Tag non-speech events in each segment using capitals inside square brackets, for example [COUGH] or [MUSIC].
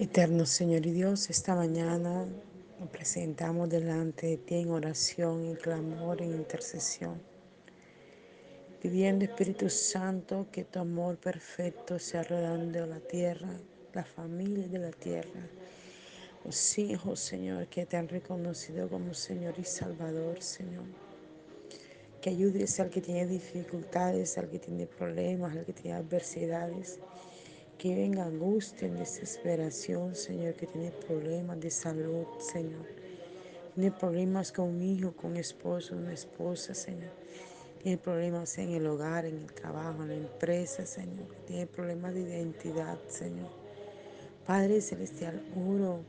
Eterno Señor y Dios, esta mañana nos presentamos delante de ti en oración, en clamor, en intercesión, pidiendo Espíritu Santo que tu amor perfecto sea rodando la tierra, la familia de la tierra, los hijos, Señor, que te han reconocido como Señor y Salvador, Señor. Que ayudes al que tiene dificultades, al que tiene problemas, al que tiene adversidades que venga angustia, desesperación, Señor, que tiene problemas de salud, Señor. Tiene problemas con un hijo, con un esposo, una esposa, Señor. Tiene problemas en el hogar, en el trabajo, en la empresa, Señor. Tiene problemas de identidad, Señor. Padre Celestial, oro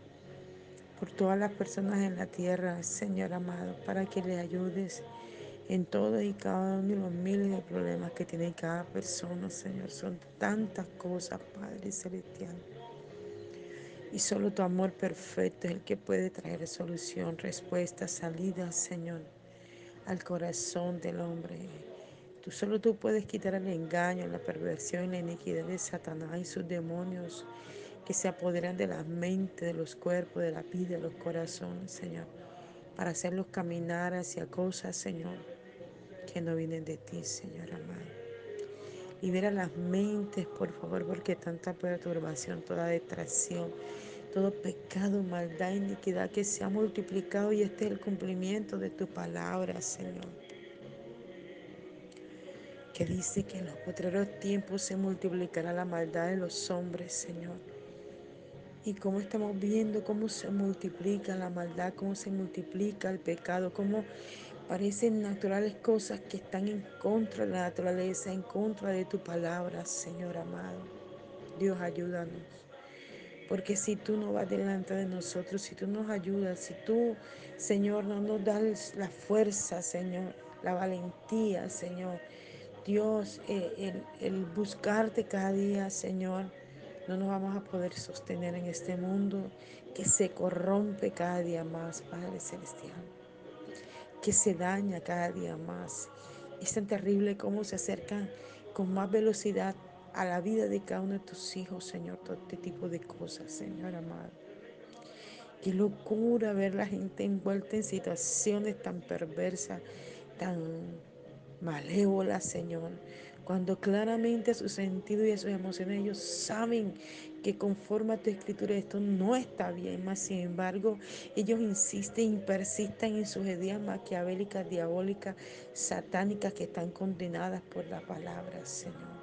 por todas las personas en la tierra, Señor amado, para que le ayudes en todo y cada uno de los miles de problemas que tiene cada persona, Señor. Son tantas cosas, Padre Celestial. Y solo tu amor perfecto es el que puede traer solución, respuesta, salida, Señor, al corazón del hombre. Tú solo tú puedes quitar el engaño, la perversión y la iniquidad de Satanás y sus demonios que se apoderan de las mentes, de los cuerpos, de la vida, de los corazones, Señor, para hacerlos caminar hacia cosas, Señor, que no vienen de ti, Señor amado. Libera las mentes, por favor, porque tanta perturbación, toda distracción, todo pecado, maldad, iniquidad que se ha multiplicado y este es el cumplimiento de tu palabra, Señor. Que dice que en los potreros tiempos se multiplicará la maldad de los hombres, Señor. Y cómo estamos viendo cómo se multiplica la maldad, cómo se multiplica el pecado, cómo parecen naturales cosas que están en contra de la naturaleza, en contra de tu palabra, Señor amado. Dios, ayúdanos. Porque si tú no vas delante de nosotros, si tú nos ayudas, si tú, Señor, no nos das la fuerza, Señor, la valentía, Señor, Dios, eh, el, el buscarte cada día, Señor, no nos vamos a poder sostener en este mundo que se corrompe cada día más, Padre Celestial, que se daña cada día más. Es tan terrible cómo se acercan con más velocidad a la vida de cada uno de tus hijos, Señor, todo este tipo de cosas, Señor amado. Qué locura ver la gente envuelta en situaciones tan perversas, tan malévolas, Señor. Cuando claramente a su sentido y a sus emociones ellos saben que conforme a tu escritura esto no está bien, más sin embargo ellos insisten y persisten en sus ideas maquiavélicas, diabólicas, satánicas que están condenadas por la palabra, Señor.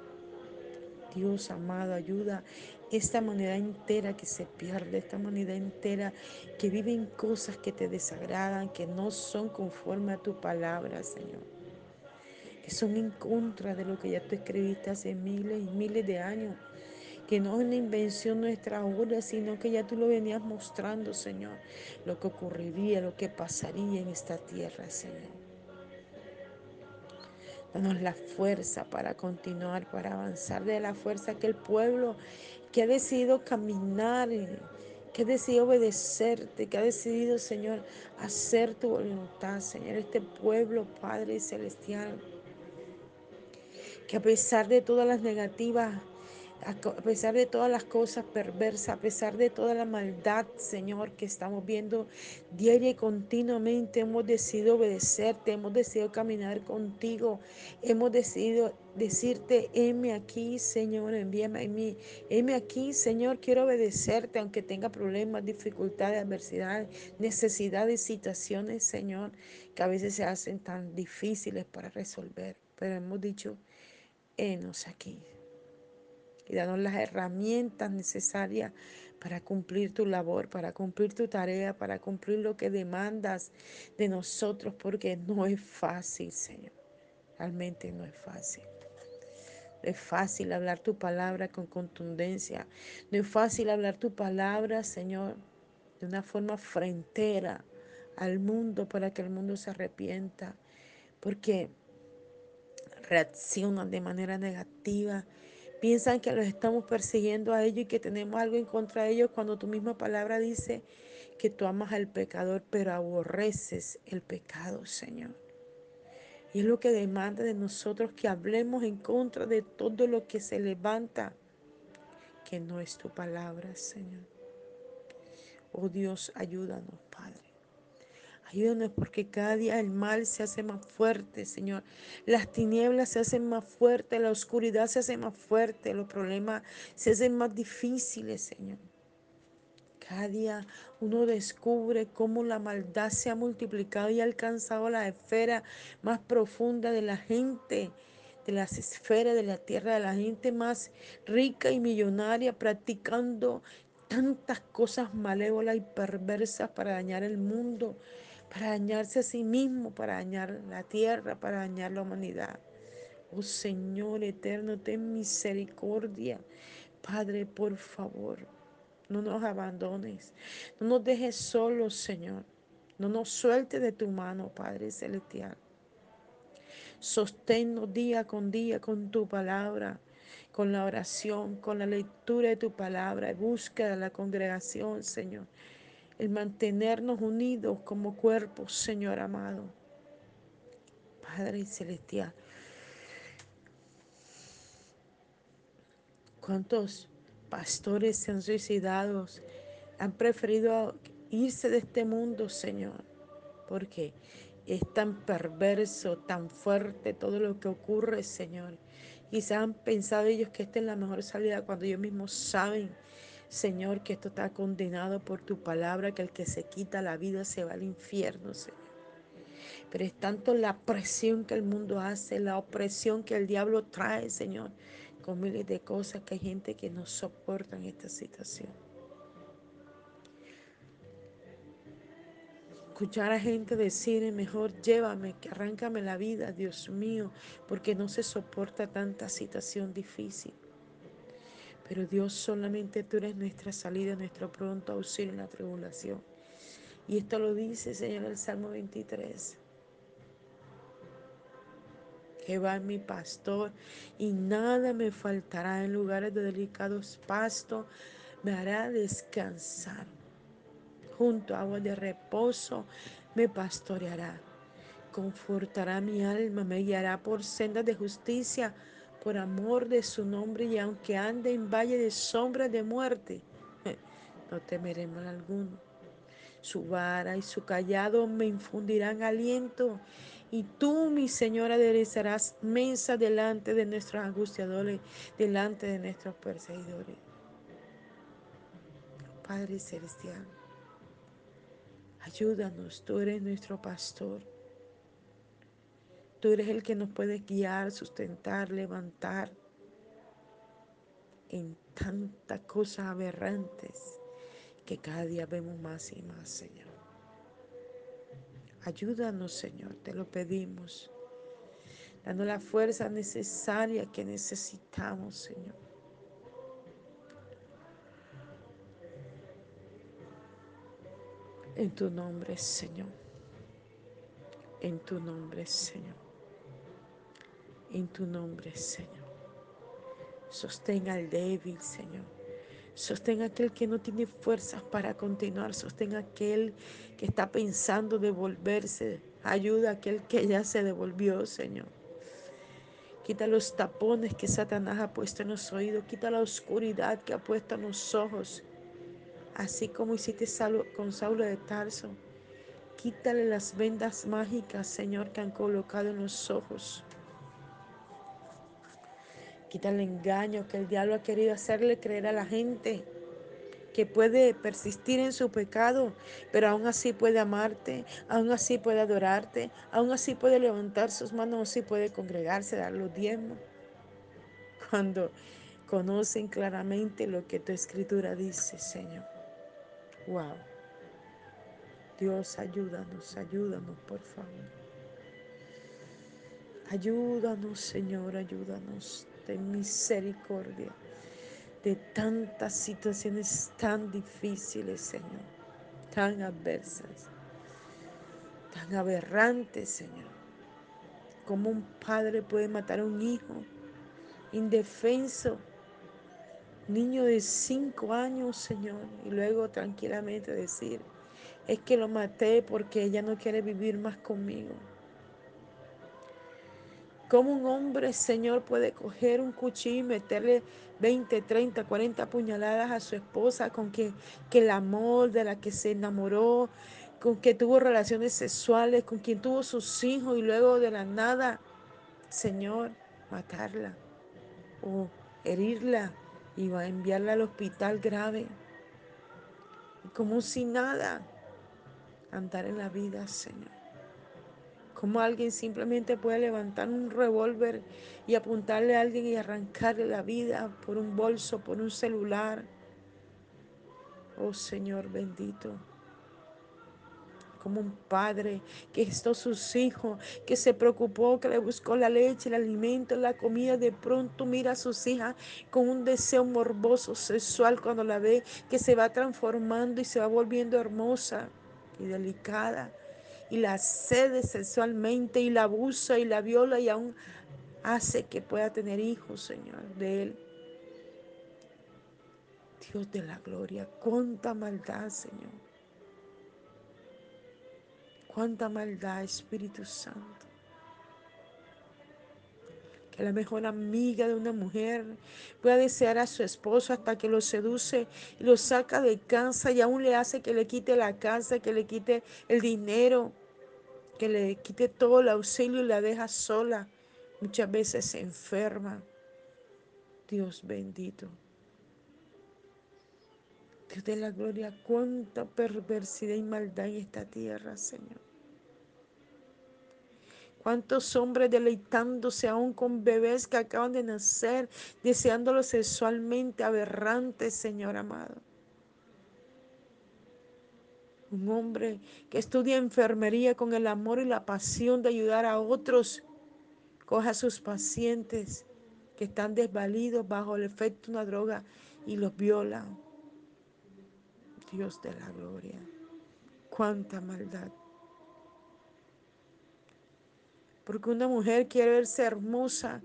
Dios amado, ayuda esta humanidad entera que se pierde, esta humanidad entera que vive en cosas que te desagradan, que no son conforme a tu palabra, Señor. Son en contra de lo que ya tú escribiste hace miles y miles de años. Que no es una invención nuestra ahora, sino que ya tú lo venías mostrando, Señor. Lo que ocurriría, lo que pasaría en esta tierra, Señor. Danos la fuerza para continuar, para avanzar de la fuerza que el pueblo que ha decidido caminar, que ha decidido obedecerte, que ha decidido, Señor, hacer tu voluntad, Señor, este pueblo, Padre Celestial, que a pesar de todas las negativas, a pesar de todas las cosas perversas, a pesar de toda la maldad, Señor, que estamos viendo diaria y continuamente, hemos decidido obedecerte, hemos decidido caminar contigo, hemos decidido decirte, heme aquí, Señor, envíame a mí, heme aquí, Señor, quiero obedecerte, aunque tenga problemas, dificultades, adversidades, necesidades, situaciones, Señor, que a veces se hacen tan difíciles para resolver, pero hemos dicho, henos aquí y danos las herramientas necesarias para cumplir tu labor, para cumplir tu tarea, para cumplir lo que demandas de nosotros, porque no es fácil, Señor. Realmente no es fácil. No es fácil hablar tu palabra con contundencia. No es fácil hablar tu palabra, Señor, de una forma frentera al mundo para que el mundo se arrepienta. Porque reaccionan de manera negativa Piensan que los estamos persiguiendo a ellos y que tenemos algo en contra de ellos cuando tu misma palabra dice que tú amas al pecador, pero aborreces el pecado, Señor. Y es lo que demanda de nosotros que hablemos en contra de todo lo que se levanta, que no es tu palabra, Señor. Oh Dios, ayúdanos, Padre. Ayúdanos porque cada día el mal se hace más fuerte, Señor. Las tinieblas se hacen más fuertes, la oscuridad se hace más fuerte, los problemas se hacen más difíciles, Señor. Cada día uno descubre cómo la maldad se ha multiplicado y ha alcanzado la esfera más profunda de la gente, de las esferas de la tierra, de la gente más rica y millonaria, practicando tantas cosas malévolas y perversas para dañar el mundo, para dañarse a sí mismo, para dañar la tierra, para dañar la humanidad. Oh Señor eterno, ten misericordia. Padre, por favor, no nos abandones, no nos dejes solos, Señor. No nos suelte de tu mano, Padre Celestial. Sosténnos día con día con tu palabra, con la oración, con la lectura de tu palabra, búsqueda de la congregación, Señor. El mantenernos unidos como cuerpo, Señor amado. Padre Celestial. ¿Cuántos pastores se han suicidado? Han preferido irse de este mundo, Señor. Porque es tan perverso, tan fuerte todo lo que ocurre, Señor. Quizás han pensado ellos que esta es la mejor salida cuando ellos mismos saben, Señor, que esto está condenado por tu palabra, que el que se quita la vida se va al infierno, Señor. Pero es tanto la presión que el mundo hace, la opresión que el diablo trae, Señor, con miles de cosas que hay gente que no soportan esta situación. Escuchar a gente decir, mejor llévame, que arráncame la vida, Dios mío, porque no se soporta tanta situación difícil. Pero Dios, solamente tú eres nuestra salida, nuestro pronto auxilio en la tribulación. Y esto lo dice, Señor, el Salmo 23. Jehová es mi pastor y nada me faltará en lugares de delicados pastos, me hará descansar. Junto a agua de reposo me pastoreará. Confortará mi alma, me guiará por sendas de justicia, por amor de su nombre, y aunque ande en valle de sombra de muerte, [LAUGHS] no temeré mal alguno. Su vara y su callado me infundirán aliento y tú, mi Señor, aderezarás mesa delante de nuestros angustiadores, delante de nuestros perseguidores. Padre Celestial, ayúdanos, tú eres nuestro pastor. Tú eres el que nos puede guiar, sustentar, levantar en tantas cosas aberrantes que cada día vemos más y más, Señor. Ayúdanos, Señor, te lo pedimos dando la fuerza necesaria que necesitamos, Señor. En tu nombre, Señor. En tu nombre, Señor. En tu nombre, Señor. Sostén al débil, Señor. Sostén a aquel que no tiene fuerzas para continuar. Sostén a aquel que está pensando devolverse. Ayuda a aquel que ya se devolvió, Señor. Quita los tapones que Satanás ha puesto en los oídos. Quita la oscuridad que ha puesto en los ojos. Así como hiciste con Saulo de Tarso. Quítale las vendas mágicas, Señor, que han colocado en los ojos. Quita el engaño que el diablo ha querido hacerle creer a la gente que puede persistir en su pecado, pero aún así puede amarte, aún así puede adorarte, aún así puede levantar sus manos, así puede congregarse, dar los diezmos. Cuando conocen claramente lo que tu escritura dice, Señor. Wow. Dios, ayúdanos, ayúdanos, por favor. Ayúdanos, Señor, ayúdanos. Ten misericordia de tantas situaciones tan difíciles, Señor, tan adversas, tan aberrantes, Señor. Como un padre puede matar a un hijo indefenso, niño de cinco años, Señor, y luego tranquilamente decir, es que lo maté porque ella no quiere vivir más conmigo. ¿Cómo un hombre, Señor, puede coger un cuchillo y meterle 20, 30, 40 puñaladas a su esposa con que, que el amor de la que se enamoró, con que tuvo relaciones sexuales, con quien tuvo sus hijos y luego de la nada, Señor, matarla o herirla y va a enviarla al hospital grave? Como si nada, andar en la vida, Señor. Como alguien simplemente puede levantar un revólver y apuntarle a alguien y arrancarle la vida por un bolso, por un celular. Oh Señor bendito. Como un padre que gestó sus hijos, que se preocupó, que le buscó la leche, el alimento, la comida. De pronto mira a sus hijas con un deseo morboso sexual cuando la ve que se va transformando y se va volviendo hermosa y delicada y la cede sexualmente y la abusa y la viola y aún hace que pueda tener hijos, Señor, de Él. Dios de la gloria, cuánta maldad, Señor. Cuánta maldad, Espíritu Santo. Que la mejor amiga de una mujer pueda desear a su esposo hasta que lo seduce y lo saca de casa y aún le hace que le quite la casa, que le quite el dinero, que le quite todo el auxilio y la deja sola. Muchas veces se enferma. Dios bendito. Dios de la gloria, cuánta perversidad y maldad en esta tierra, Señor. Cuántos hombres deleitándose aún con bebés que acaban de nacer, deseándolos sexualmente aberrantes, Señor amado. Un hombre que estudia enfermería con el amor y la pasión de ayudar a otros, coja a sus pacientes que están desvalidos bajo el efecto de una droga y los viola. Dios de la gloria. Cuánta maldad. Porque una mujer quiere verse hermosa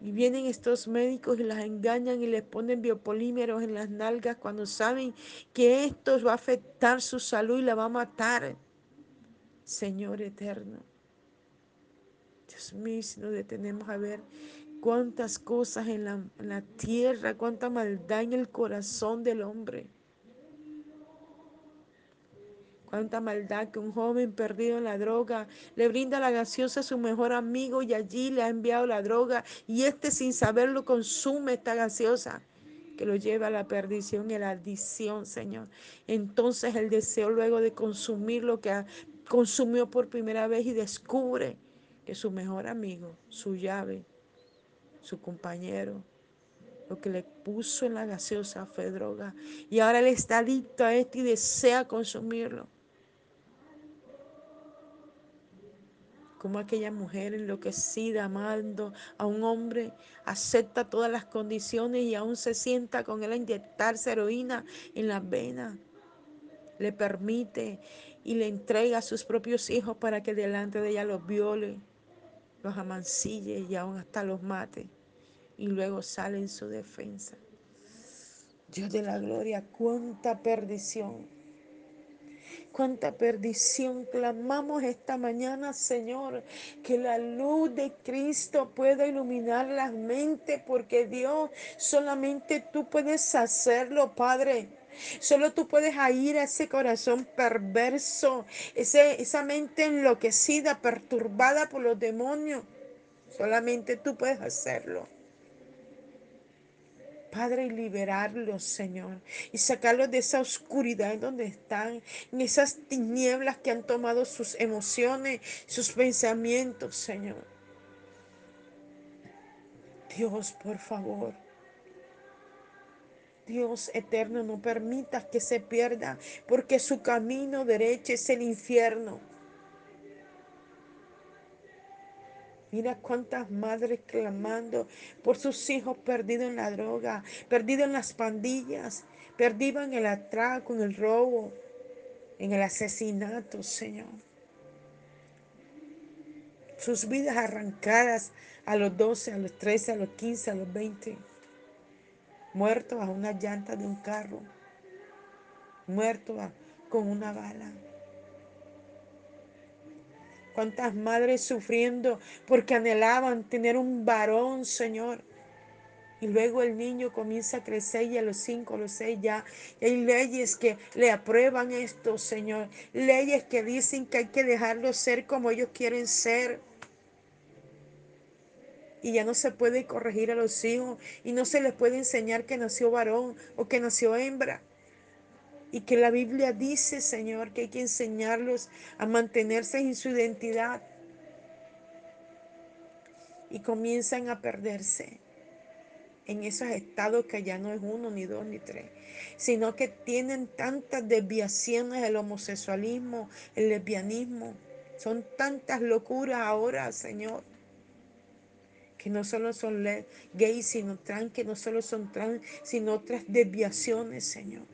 y vienen estos médicos y las engañan y les ponen biopolímeros en las nalgas cuando saben que esto va a afectar su salud y la va a matar. Señor eterno. Dios mío, si nos detenemos a ver cuántas cosas en la, en la tierra, cuánta maldad en el corazón del hombre. Cuánta maldad que un joven perdido en la droga le brinda la gaseosa a su mejor amigo y allí le ha enviado la droga y este sin saberlo consume esta gaseosa que lo lleva a la perdición y a la adicción, Señor. Entonces el deseo luego de consumir lo que consumió por primera vez y descubre que su mejor amigo, su llave, su compañero, lo que le puso en la gaseosa fue droga. Y ahora él está adicto a esto y desea consumirlo. Como aquella mujer enloquecida amando a un hombre acepta todas las condiciones y aún se sienta con él a inyectarse heroína en las venas. Le permite y le entrega a sus propios hijos para que delante de ella los viole, los amancille y aún hasta los mate. Y luego sale en su defensa. Dios de la gloria, cuánta perdición cuánta perdición. Clamamos esta mañana, Señor, que la luz de Cristo pueda iluminar las mentes, porque Dios, solamente tú puedes hacerlo, Padre. Solo tú puedes ir a ese corazón perverso, ese, esa mente enloquecida, perturbada por los demonios. Solamente tú puedes hacerlo. Padre, y liberarlos, Señor, y sacarlos de esa oscuridad en donde están, en esas tinieblas que han tomado sus emociones, sus pensamientos, Señor. Dios, por favor. Dios eterno, no permitas que se pierda, porque su camino derecho es el infierno. Mira cuántas madres clamando por sus hijos perdidos en la droga, perdidos en las pandillas, perdidos en el atraco, en el robo, en el asesinato, Señor. Sus vidas arrancadas a los 12, a los 13, a los 15, a los 20. Muertos a una llanta de un carro. Muertos con una bala. Cuántas madres sufriendo porque anhelaban tener un varón, Señor. Y luego el niño comienza a crecer y a los cinco, a los seis ya. hay leyes que le aprueban esto, Señor. Leyes que dicen que hay que dejarlos ser como ellos quieren ser. Y ya no se puede corregir a los hijos y no se les puede enseñar que nació varón o que nació hembra. Y que la Biblia dice, Señor, que hay que enseñarlos a mantenerse en su identidad. Y comienzan a perderse en esos estados que ya no es uno, ni dos, ni tres, sino que tienen tantas desviaciones, el homosexualismo, el lesbianismo, son tantas locuras ahora, Señor, que no solo son gays, sino trans, que no solo son trans, sino otras desviaciones, Señor.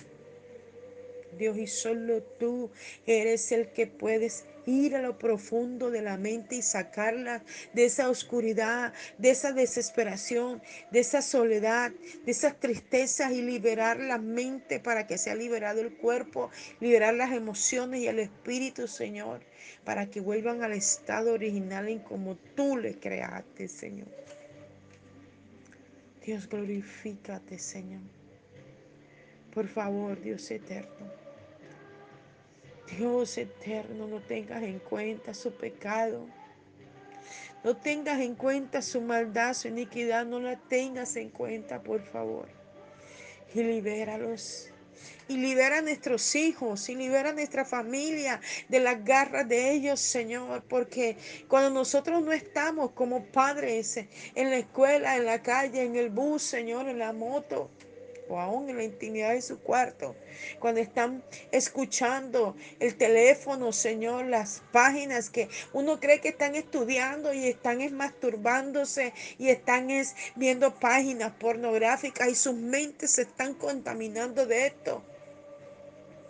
Dios, y solo tú eres el que puedes ir a lo profundo de la mente y sacarla de esa oscuridad, de esa desesperación, de esa soledad, de esas tristezas y liberar la mente para que sea liberado el cuerpo, liberar las emociones y el espíritu, Señor, para que vuelvan al estado original en como tú le creaste, Señor. Dios, glorifícate, Señor. Por favor, Dios eterno. Dios eterno, no tengas en cuenta su pecado. No tengas en cuenta su maldad, su iniquidad, no la tengas en cuenta, por favor. Y libéralos. Y libera a nuestros hijos y libera a nuestra familia de las garras de ellos, Señor. Porque cuando nosotros no estamos como padres en la escuela, en la calle, en el bus, Señor, en la moto, o aún en la intimidad de su cuarto, cuando están escuchando el teléfono, Señor, las páginas que uno cree que están estudiando y están es masturbándose y están es viendo páginas pornográficas y sus mentes se están contaminando de esto.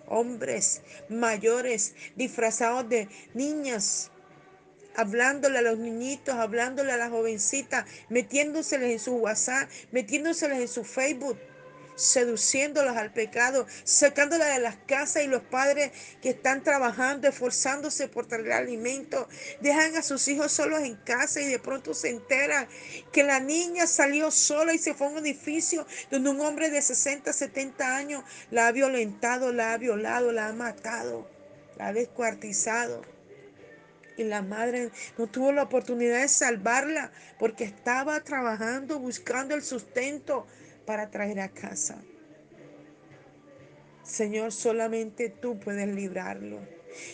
Hombres mayores disfrazados de niñas hablándole a los niñitos, hablándole a las jovencitas, metiéndoseles en su WhatsApp, metiéndoseles en su Facebook seduciéndolos al pecado, sacándolas de las casas y los padres que están trabajando, esforzándose por traer alimento, dejan a sus hijos solos en casa y de pronto se enteran que la niña salió sola y se fue a un edificio donde un hombre de 60, 70 años la ha violentado, la ha violado, la ha matado, la ha descuartizado. Y la madre no tuvo la oportunidad de salvarla porque estaba trabajando, buscando el sustento para traer a casa. Señor, solamente tú puedes librarlo.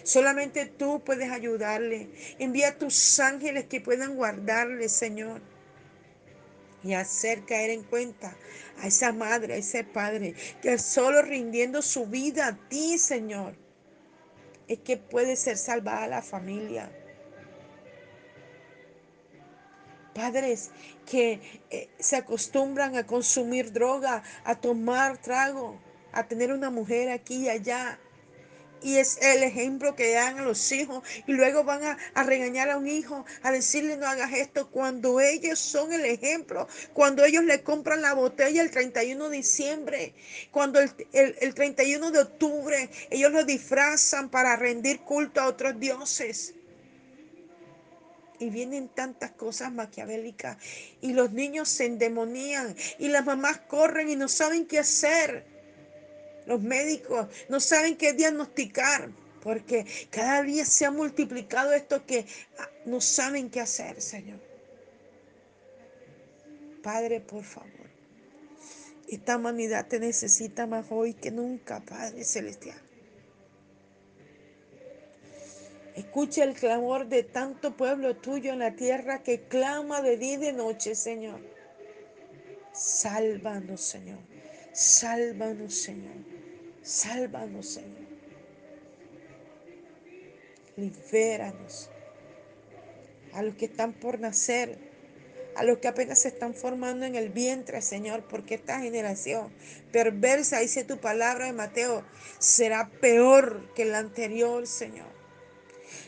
Solamente tú puedes ayudarle. Envía a tus ángeles que puedan guardarle, Señor. Y hacer caer en cuenta a esa madre, a ese padre, que solo rindiendo su vida a ti, Señor, es que puede ser salvada la familia. Padres que eh, se acostumbran a consumir droga, a tomar trago, a tener una mujer aquí y allá. Y es el ejemplo que dan a los hijos. Y luego van a, regañar a un hijo, a decirle no hagas esto, cuando ellos son el ejemplo. Cuando ellos le compran la botella el 31 de diciembre. Cuando el, el 31 de octubre ellos lo disfrazan para rendir culto a otros dioses y vienen tantas cosas maquiavélicas y los niños se endemonían y las mamás corren y no saben qué hacer. Los médicos no saben qué diagnosticar porque cada día se ha multiplicado esto que ah, no saben qué hacer, Señor. Padre, por favor. Esta humanidad te necesita más hoy que nunca, Padre Celestial. Escucha el clamor de tanto pueblo tuyo en la tierra que clama de día y de noche, Señor. Sálvanos, Señor. Sálvanos, Señor. Sálvanos, Señor. Libéranos. A los que están por nacer, a los que apenas se están formando en el vientre, Señor, porque esta generación perversa, dice tu palabra de Mateo, será peor que la anterior, Señor.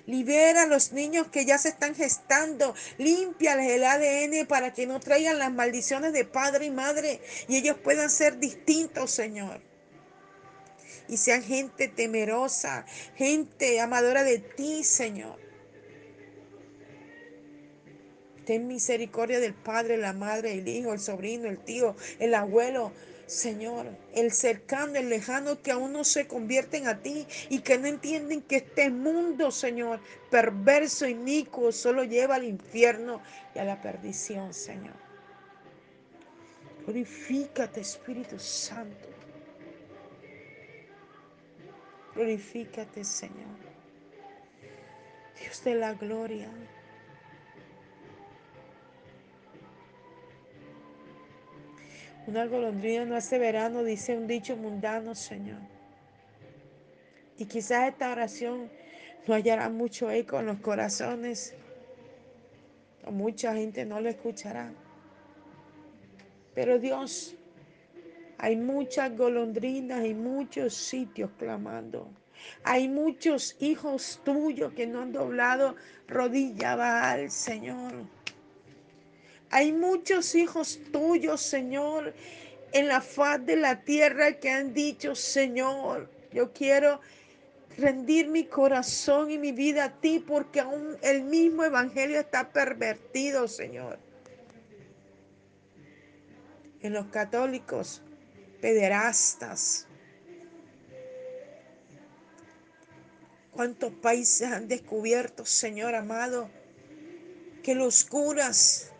Libera a los niños que ya se están gestando. Límpiales el ADN para que no traigan las maldiciones de padre y madre y ellos puedan ser distintos, Señor. Y sean gente temerosa, gente amadora de ti, Señor. Ten misericordia del padre, la madre, el hijo, el sobrino, el tío, el abuelo. Señor, el cercano, el lejano que aún no se convierten a ti y que no entienden que este mundo, Señor, perverso, inicuo, solo lleva al infierno y a la perdición, Señor. Glorifícate, Espíritu Santo. Glorifícate, Señor. Dios de la gloria. Una golondrina no hace verano, dice un dicho mundano, Señor. Y quizás esta oración no hallará mucho eco en los corazones. O mucha gente no lo escuchará. Pero Dios, hay muchas golondrinas y muchos sitios clamando. Hay muchos hijos tuyos que no han doblado rodilla al Señor. Hay muchos hijos tuyos, Señor, en la faz de la tierra que han dicho, Señor, yo quiero rendir mi corazón y mi vida a ti porque aún el mismo evangelio está pervertido, Señor. En los católicos, pederastas. ¿Cuántos países han descubierto, Señor amado, que los curas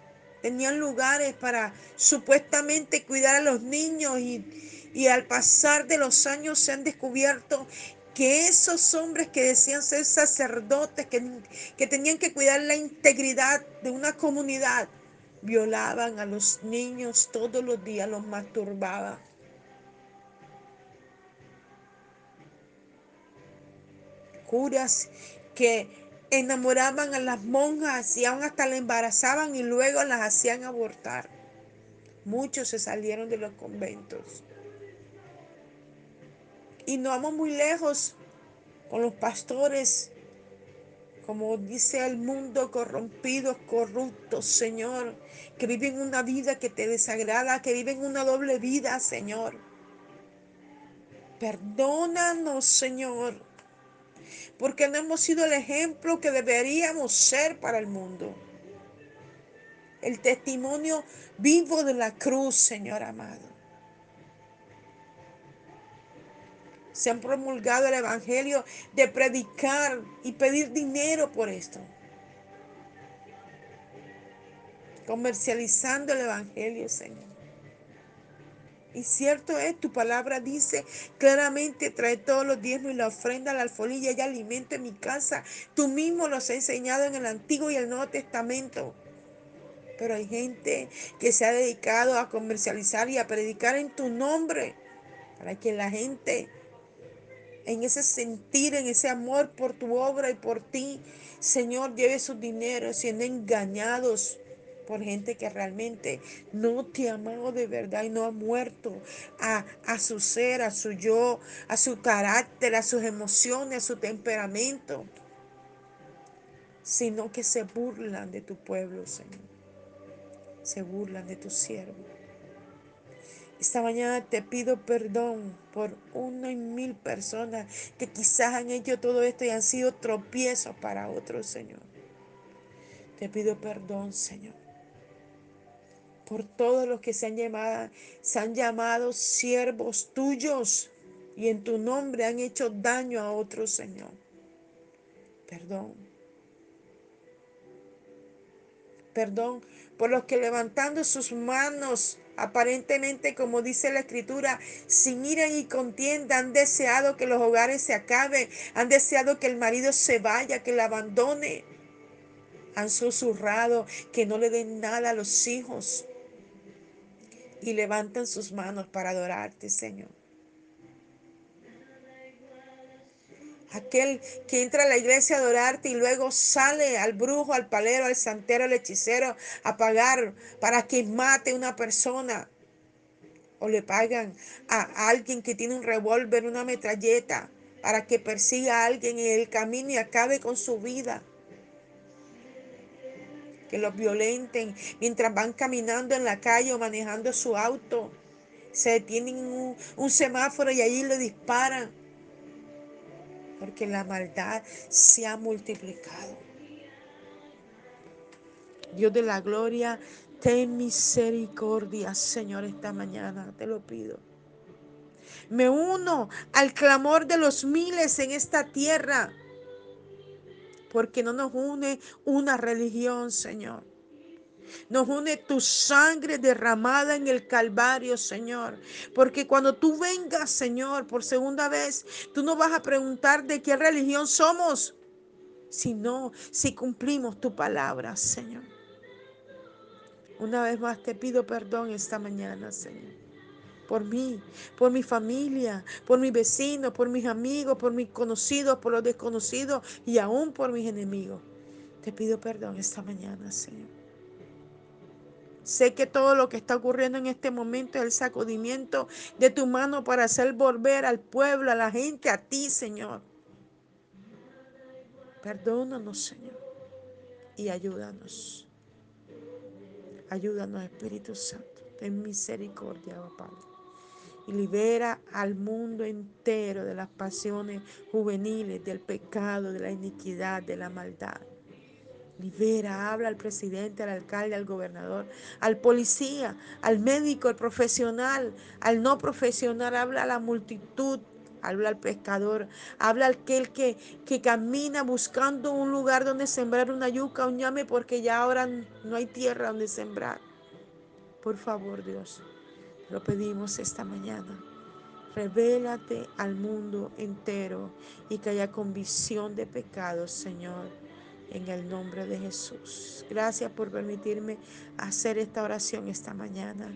tenían lugares para supuestamente cuidar a los niños y, al pasar de los años se han descubierto que esos hombres que decían ser sacerdotes, que, que tenían que cuidar la integridad de una comunidad, violaban a los niños todos los días, los masturbaban. Curas que enamoraban a las monjas y aún hasta la embarazaban y luego las hacían abortar. Muchos se salieron de los conventos. Y no vamos muy lejos con los pastores, como dice el mundo, corrompidos, corruptos, Señor, que viven una vida que te desagrada, que viven una doble vida, Señor. Perdónanos, Señor porque no hemos sido el ejemplo que deberíamos ser para el mundo. El testimonio vivo de la cruz, Señor amado. Se han promulgado el Evangelio de predicar y pedir dinero por esto. Comercializando el Evangelio, Señor. Y cierto es, tu palabra dice claramente, trae todos los diezmos y la ofrenda, la alfolilla y alimento en mi casa. Tú mismo los has enseñado en el Antiguo y el Nuevo Testamento. Pero hay gente que se ha dedicado a comercializar y a predicar en tu nombre para que la gente en ese sentir, en ese amor por tu obra y por ti, Señor, lleve sus dineros siendo engañados por gente que realmente no te ha amado de verdad y no ha muerto a, a su ser, a su yo, a su carácter, a sus emociones, a su temperamento, sino que se burlan de tu pueblo, Señor. Se burlan de tu siervo. Esta mañana te pido perdón por una y mil personas que quizás han hecho todo esto y han sido tropiezos para otros, Señor. Te pido perdón, Señor por todos los que se han, llamado, se han llamado siervos tuyos y en tu nombre han hecho daño a otros, Señor. Perdón. Perdón por los que levantando sus manos, aparentemente como dice la escritura, sin ira y contienda, han deseado que los hogares se acaben, han deseado que el marido se vaya, que la abandone. Han susurrado que no le den nada a los hijos y levantan sus manos para adorarte, Señor. Aquel que entra a la iglesia a adorarte y luego sale al brujo, al palero, al santero, al hechicero a pagar para que mate a una persona. O le pagan a alguien que tiene un revólver, una metralleta, para que persiga a alguien en el camino y acabe con su vida que los violenten mientras van caminando en la calle o manejando su auto. Se detienen un, un semáforo y allí le disparan. Porque la maldad se ha multiplicado. Dios de la gloria, ten misericordia, Señor, esta mañana, te lo pido. Me uno al clamor de los miles en esta tierra, porque no nos une una religión, Señor. Nos une tu sangre derramada en el Calvario, Señor. Porque cuando tú vengas, Señor, por segunda vez, tú no vas a preguntar de qué religión somos, sino si cumplimos tu palabra, Señor. Una vez más te pido perdón esta mañana, Señor. Por mí, por mi familia, por mis vecinos, por mis amigos, por mis conocidos, por los desconocidos y aún por mis enemigos. Te pido perdón esta mañana, Señor. Sé que todo lo que está ocurriendo en este momento es el sacudimiento de tu mano para hacer volver al pueblo, a la gente, a ti, Señor. Perdónanos, Señor, y ayúdanos. Ayúdanos, Espíritu Santo. Ten misericordia, oh Padre. Libera al mundo entero de las pasiones juveniles, del pecado, de la iniquidad, de la maldad. Libera, habla al presidente, al alcalde, al gobernador, al policía, al médico, al profesional, al no profesional, habla a la multitud, habla al pescador, habla al aquel que, que camina buscando un lugar donde sembrar una yuca, un llame, porque ya ahora no hay tierra donde sembrar. Por favor, Dios, lo pedimos esta mañana. Revélate al mundo entero y que haya convicción de pecados, Señor en el nombre de Jesús. Gracias por permitirme hacer esta oración esta mañana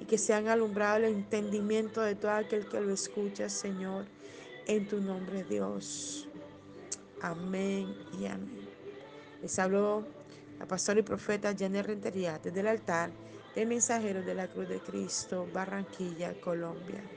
y que sean alumbrado el entendimiento de todo aquel que lo escucha, Señor, en tu nombre, Dios. Amén y amén. Les habló la pastora y profeta Janet Rentería desde el altar de mensajeros de la Cruz de Cristo, Barranquilla, Colombia.